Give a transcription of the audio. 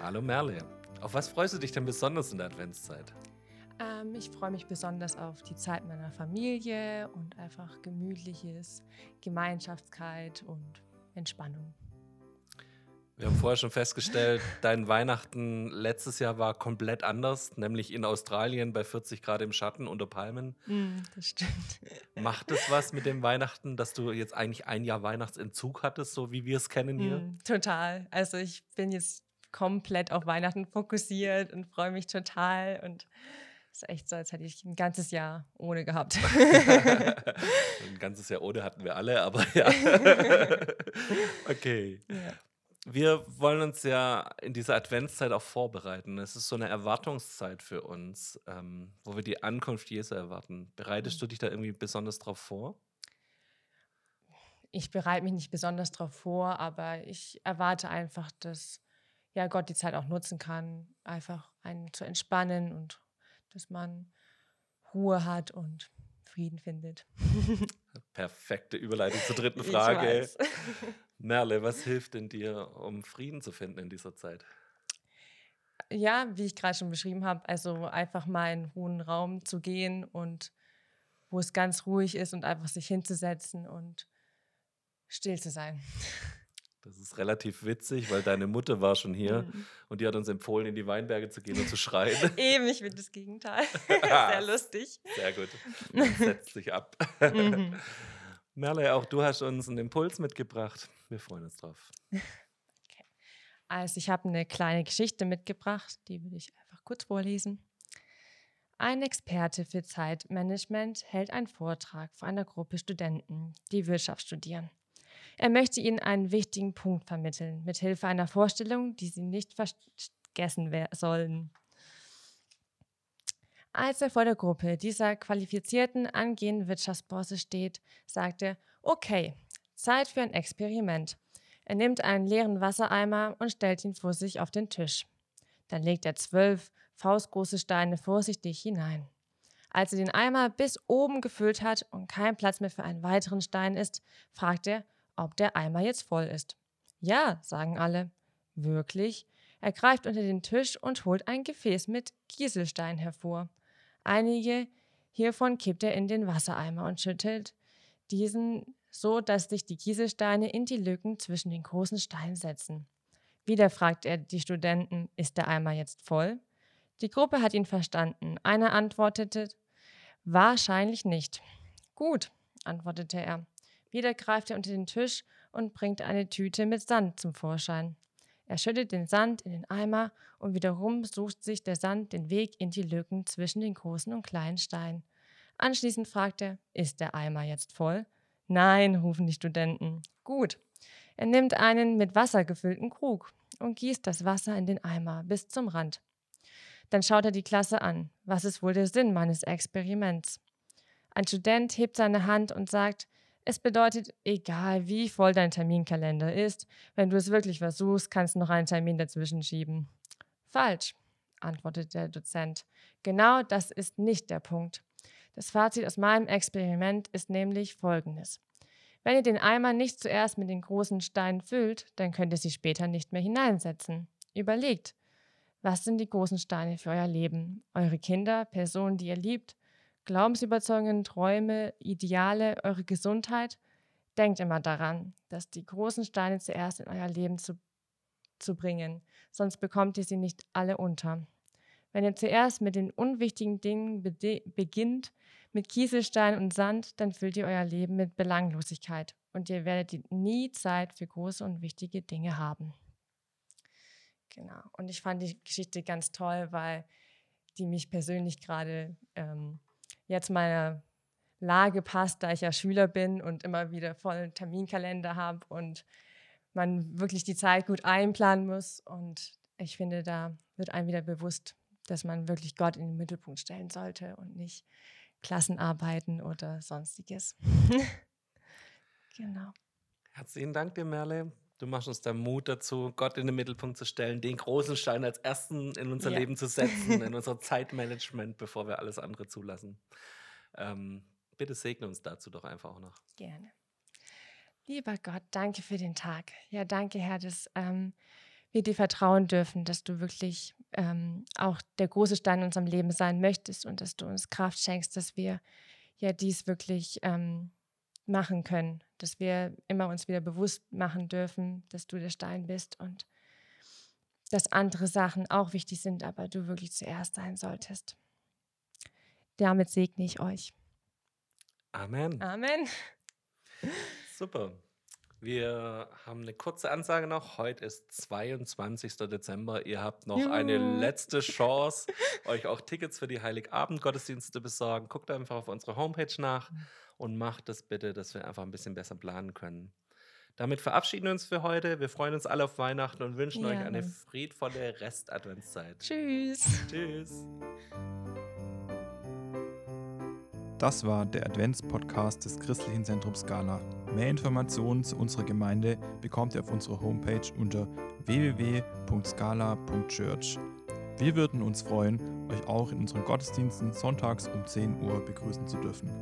Hallo Merle. Auf was freust du dich denn besonders in der Adventszeit? Ähm, ich freue mich besonders auf die Zeit meiner Familie und einfach gemütliches, Gemeinschaftskeit und Entspannung. Wir haben vorher schon festgestellt, dein Weihnachten letztes Jahr war komplett anders, nämlich in Australien bei 40 Grad im Schatten unter Palmen. Mm, das stimmt. Macht es was mit dem Weihnachten, dass du jetzt eigentlich ein Jahr Weihnachtsentzug hattest, so wie wir es kennen hier? Mm, total. Also ich bin jetzt komplett auf Weihnachten fokussiert und freue mich total und es ist echt so, als hätte ich ein ganzes Jahr ohne gehabt. ein ganzes Jahr ohne hatten wir alle, aber ja. okay. Ja wir wollen uns ja in dieser Adventszeit auch vorbereiten. Es ist so eine Erwartungszeit für uns, ähm, wo wir die Ankunft Jesu erwarten. Bereitest mhm. du dich da irgendwie besonders drauf vor? Ich bereite mich nicht besonders darauf vor, aber ich erwarte einfach, dass ja, Gott die Zeit auch nutzen kann, einfach einen zu entspannen und dass man Ruhe hat und Frieden findet. Perfekte Überleitung zur dritten Frage. Merle, was hilft denn dir, um Frieden zu finden in dieser Zeit? Ja, wie ich gerade schon beschrieben habe, also einfach mal in einen hohen Raum zu gehen und wo es ganz ruhig ist und einfach sich hinzusetzen und still zu sein. Das ist relativ witzig, weil deine Mutter war schon hier mhm. und die hat uns empfohlen, in die Weinberge zu gehen und zu schreien. Eben, ich finde das Gegenteil. Sehr lustig. Sehr gut. Man setzt sich ab. Mhm. Merle, auch du hast uns einen Impuls mitgebracht. Wir freuen uns drauf. Okay. Also ich habe eine kleine Geschichte mitgebracht, die will ich einfach kurz vorlesen. Ein Experte für Zeitmanagement hält einen Vortrag vor einer Gruppe Studenten, die Wirtschaft studieren. Er möchte ihnen einen wichtigen Punkt vermitteln, mit Hilfe einer Vorstellung, die sie nicht vergessen sollen. Als er vor der Gruppe dieser qualifizierten angehenden Wirtschaftsbosse steht, sagt er, okay, Zeit für ein Experiment. Er nimmt einen leeren Wassereimer und stellt ihn vor sich auf den Tisch. Dann legt er zwölf faustgroße Steine vorsichtig hinein. Als er den Eimer bis oben gefüllt hat und kein Platz mehr für einen weiteren Stein ist, fragt er, ob der Eimer jetzt voll ist. Ja, sagen alle. Wirklich? Er greift unter den Tisch und holt ein Gefäß mit Kieselstein hervor. Einige hiervon kippt er in den Wassereimer und schüttelt diesen so, dass sich die Kieselsteine in die Lücken zwischen den großen Steinen setzen. Wieder fragt er die Studenten, ist der Eimer jetzt voll? Die Gruppe hat ihn verstanden. Einer antwortete, wahrscheinlich nicht. Gut, antwortete er. Wieder greift er unter den Tisch und bringt eine Tüte mit Sand zum Vorschein. Er schüttet den Sand in den Eimer und wiederum sucht sich der Sand den Weg in die Lücken zwischen den großen und kleinen Steinen. Anschließend fragt er, ist der Eimer jetzt voll? Nein, rufen die Studenten. Gut. Er nimmt einen mit Wasser gefüllten Krug und gießt das Wasser in den Eimer bis zum Rand. Dann schaut er die Klasse an. Was ist wohl der Sinn meines Experiments? Ein Student hebt seine Hand und sagt, es bedeutet, egal wie voll dein Terminkalender ist, wenn du es wirklich versuchst, kannst du noch einen Termin dazwischen schieben. Falsch, antwortet der Dozent. Genau das ist nicht der Punkt. Das Fazit aus meinem Experiment ist nämlich folgendes. Wenn ihr den Eimer nicht zuerst mit den großen Steinen füllt, dann könnt ihr sie später nicht mehr hineinsetzen. Überlegt, was sind die großen Steine für euer Leben? Eure Kinder, Personen, die ihr liebt, Glaubensüberzeugungen, Träume, Ideale, eure Gesundheit. Denkt immer daran, dass die großen Steine zuerst in euer Leben zu, zu bringen, sonst bekommt ihr sie nicht alle unter. Wenn ihr zuerst mit den unwichtigen Dingen beginnt, mit Kieselstein und Sand, dann füllt ihr euer Leben mit Belanglosigkeit und ihr werdet nie Zeit für große und wichtige Dinge haben. Genau. Und ich fand die Geschichte ganz toll, weil die mich persönlich gerade ähm, jetzt meiner Lage passt, da ich ja Schüler bin und immer wieder vollen Terminkalender habe und man wirklich die Zeit gut einplanen muss. Und ich finde, da wird einem wieder bewusst, dass man wirklich Gott in den Mittelpunkt stellen sollte und nicht Klassenarbeiten oder sonstiges. genau. Herzlichen Dank dir, Merle. Du machst uns da Mut dazu, Gott in den Mittelpunkt zu stellen, den großen Stein als ersten in unser ja. Leben zu setzen, in unser Zeitmanagement, bevor wir alles andere zulassen. Ähm, bitte segne uns dazu doch einfach auch noch. Gerne. Lieber Gott, danke für den Tag. Ja, danke, Herr, dass ähm, wir dir vertrauen dürfen, dass du wirklich ähm, auch der große Stein in unserem Leben sein möchtest und dass du uns Kraft schenkst, dass wir ja dies wirklich ähm, machen können, dass wir immer uns wieder bewusst machen dürfen, dass du der Stein bist und dass andere Sachen auch wichtig sind, aber du wirklich zuerst sein solltest. Damit segne ich euch. Amen. Amen. Super. Wir haben eine kurze Ansage noch. Heute ist 22. Dezember. Ihr habt noch Juhu. eine letzte Chance, euch auch Tickets für die Heiligabend-Gottesdienste besorgen. Guckt einfach auf unsere Homepage nach und macht das bitte, dass wir einfach ein bisschen besser planen können. Damit verabschieden wir uns für heute. Wir freuen uns alle auf Weihnachten und wünschen ja. euch eine friedvolle Rest-Adventszeit. Tschüss. Tschüss. Das war der Advents-Podcast des Christlichen Zentrums Scala. Mehr Informationen zu unserer Gemeinde bekommt ihr auf unserer Homepage unter www.scala.church. Wir würden uns freuen, euch auch in unseren Gottesdiensten sonntags um 10 Uhr begrüßen zu dürfen.